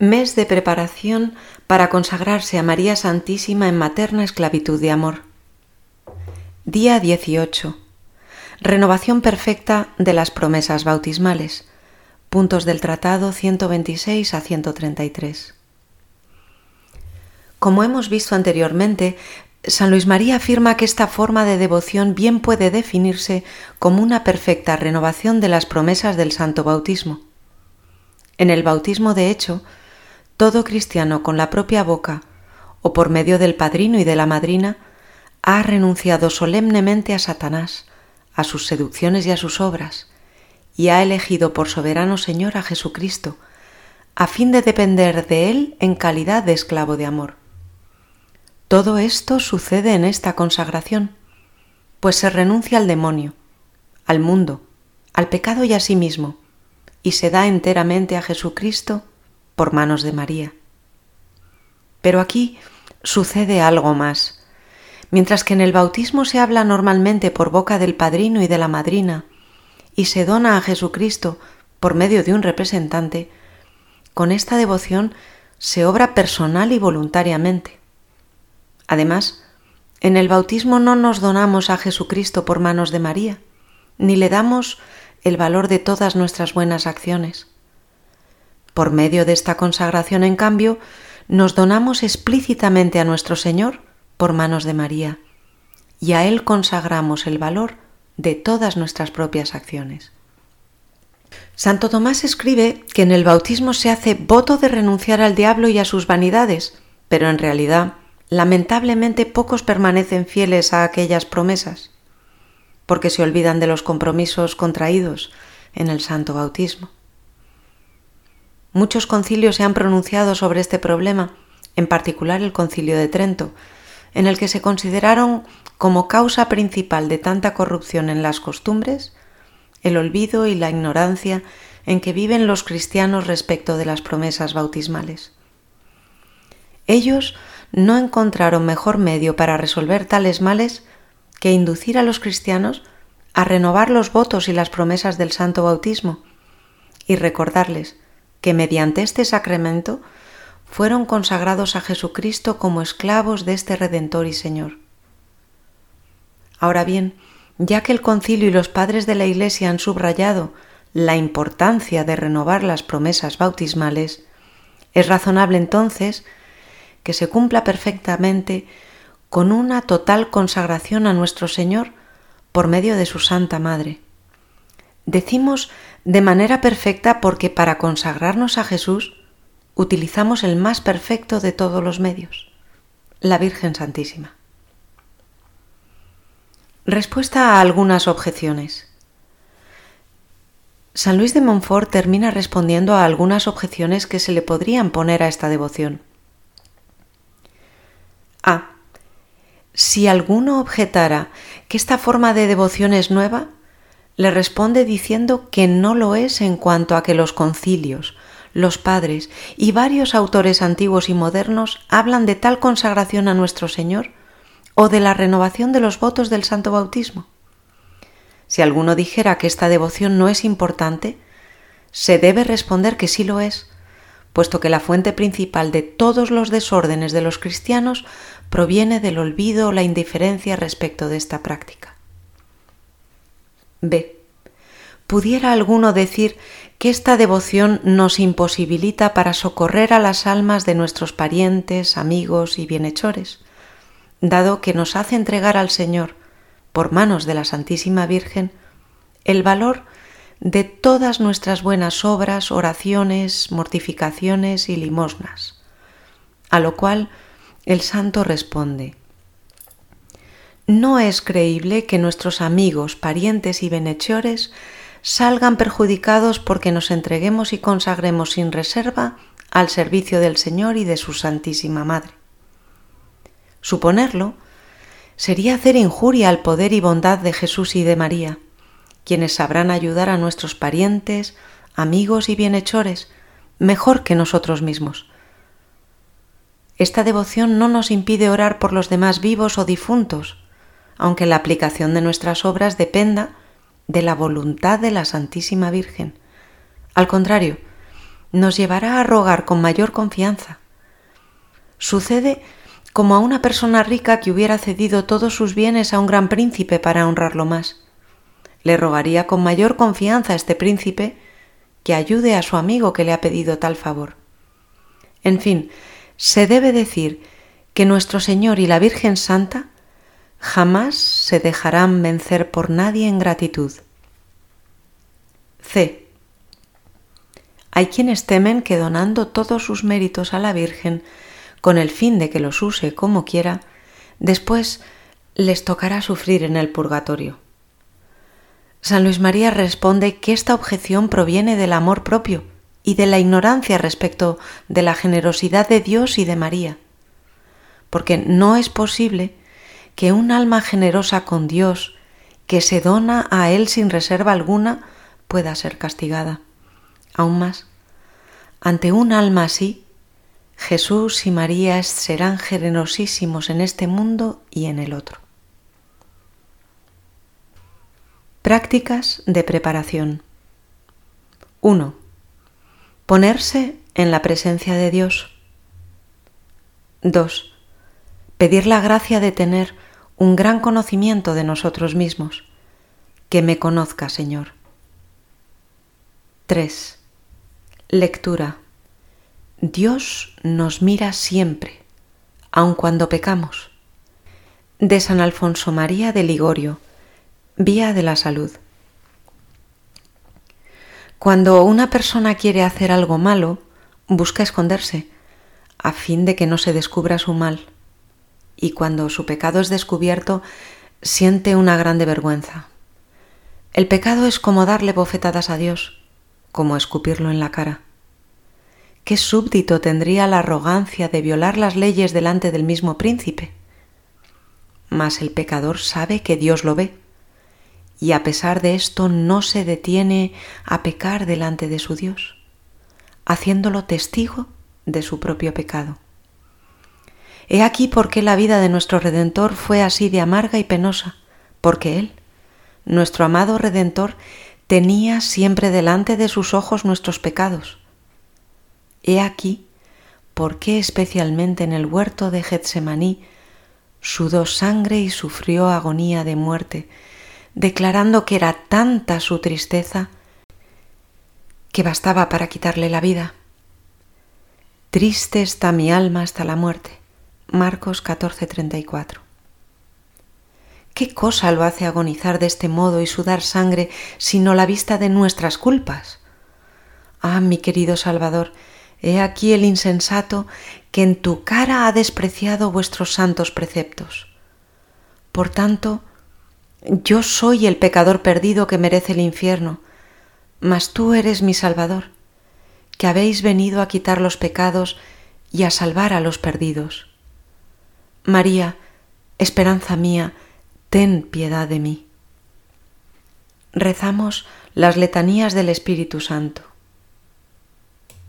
Mes de preparación para consagrarse a María Santísima en materna esclavitud de amor. Día 18. Renovación perfecta de las promesas bautismales. Puntos del Tratado 126 a 133. Como hemos visto anteriormente, San Luis María afirma que esta forma de devoción bien puede definirse como una perfecta renovación de las promesas del santo bautismo. En el bautismo, de hecho, todo cristiano con la propia boca o por medio del padrino y de la madrina ha renunciado solemnemente a Satanás, a sus seducciones y a sus obras, y ha elegido por soberano Señor a Jesucristo, a fin de depender de Él en calidad de esclavo de amor. Todo esto sucede en esta consagración, pues se renuncia al demonio, al mundo, al pecado y a sí mismo, y se da enteramente a Jesucristo por manos de María. Pero aquí sucede algo más. Mientras que en el bautismo se habla normalmente por boca del padrino y de la madrina, y se dona a Jesucristo por medio de un representante, con esta devoción se obra personal y voluntariamente. Además, en el bautismo no nos donamos a Jesucristo por manos de María, ni le damos el valor de todas nuestras buenas acciones. Por medio de esta consagración, en cambio, nos donamos explícitamente a nuestro Señor por manos de María, y a Él consagramos el valor de todas nuestras propias acciones. Santo Tomás escribe que en el bautismo se hace voto de renunciar al diablo y a sus vanidades, pero en realidad, lamentablemente pocos permanecen fieles a aquellas promesas, porque se olvidan de los compromisos contraídos en el santo bautismo. Muchos concilios se han pronunciado sobre este problema, en particular el concilio de Trento, en el que se consideraron como causa principal de tanta corrupción en las costumbres el olvido y la ignorancia en que viven los cristianos respecto de las promesas bautismales. Ellos no encontraron mejor medio para resolver tales males que inducir a los cristianos a renovar los votos y las promesas del santo bautismo y recordarles que mediante este sacramento fueron consagrados a Jesucristo como esclavos de este Redentor y Señor. Ahora bien, ya que el concilio y los padres de la Iglesia han subrayado la importancia de renovar las promesas bautismales, es razonable entonces que se cumpla perfectamente con una total consagración a nuestro Señor por medio de su Santa Madre. Decimos de manera perfecta porque para consagrarnos a Jesús utilizamos el más perfecto de todos los medios, la Virgen Santísima. Respuesta a algunas objeciones. San Luis de Montfort termina respondiendo a algunas objeciones que se le podrían poner a esta devoción. A. Si alguno objetara que esta forma de devoción es nueva, le responde diciendo que no lo es en cuanto a que los concilios, los padres y varios autores antiguos y modernos hablan de tal consagración a nuestro Señor o de la renovación de los votos del santo bautismo. Si alguno dijera que esta devoción no es importante, se debe responder que sí lo es, puesto que la fuente principal de todos los desórdenes de los cristianos proviene del olvido o la indiferencia respecto de esta práctica. B. ¿Pudiera alguno decir que esta devoción nos imposibilita para socorrer a las almas de nuestros parientes, amigos y bienhechores, dado que nos hace entregar al Señor, por manos de la Santísima Virgen, el valor de todas nuestras buenas obras, oraciones, mortificaciones y limosnas? A lo cual el santo responde, no es creíble que nuestros amigos, parientes y benhechores salgan perjudicados porque nos entreguemos y consagremos sin reserva al servicio del Señor y de su Santísima Madre. Suponerlo sería hacer injuria al poder y bondad de Jesús y de María, quienes sabrán ayudar a nuestros parientes, amigos y bienhechores mejor que nosotros mismos. Esta devoción no nos impide orar por los demás vivos o difuntos, aunque la aplicación de nuestras obras dependa de la voluntad de la Santísima Virgen. Al contrario, nos llevará a rogar con mayor confianza. Sucede como a una persona rica que hubiera cedido todos sus bienes a un gran príncipe para honrarlo más. Le rogaría con mayor confianza a este príncipe que ayude a su amigo que le ha pedido tal favor. En fin, se debe decir que nuestro Señor y la Virgen Santa jamás se dejarán vencer por nadie en gratitud. C. Hay quienes temen que donando todos sus méritos a la Virgen, con el fin de que los use como quiera, después les tocará sufrir en el purgatorio. San Luis María responde que esta objeción proviene del amor propio y de la ignorancia respecto de la generosidad de Dios y de María, porque no es posible que un alma generosa con Dios, que se dona a Él sin reserva alguna, pueda ser castigada. Aún más, ante un alma así, Jesús y María serán generosísimos en este mundo y en el otro. Prácticas de preparación. 1. Ponerse en la presencia de Dios. 2. Pedir la gracia de tener un gran conocimiento de nosotros mismos. Que me conozca, Señor. 3. Lectura. Dios nos mira siempre, aun cuando pecamos. De San Alfonso María de Ligorio Vía de la salud. Cuando una persona quiere hacer algo malo, busca esconderse, a fin de que no se descubra su mal, y cuando su pecado es descubierto, siente una grande vergüenza. El pecado es como darle bofetadas a Dios, como escupirlo en la cara. ¿Qué súbdito tendría la arrogancia de violar las leyes delante del mismo príncipe? Mas el pecador sabe que Dios lo ve y a pesar de esto no se detiene a pecar delante de su Dios, haciéndolo testigo de su propio pecado. He aquí por qué la vida de nuestro Redentor fue así de amarga y penosa, porque Él, nuestro amado Redentor, tenía siempre delante de sus ojos nuestros pecados. He aquí por qué especialmente en el huerto de Getsemaní sudó sangre y sufrió agonía de muerte, declarando que era tanta su tristeza que bastaba para quitarle la vida. Triste está mi alma hasta la muerte. Marcos 14:34. ¿Qué cosa lo hace agonizar de este modo y sudar sangre sino la vista de nuestras culpas? Ah, mi querido Salvador, he aquí el insensato que en tu cara ha despreciado vuestros santos preceptos. Por tanto, yo soy el pecador perdido que merece el infierno, mas tú eres mi Salvador, que habéis venido a quitar los pecados y a salvar a los perdidos. María, esperanza mía, ten piedad de mí. Rezamos las letanías del Espíritu Santo.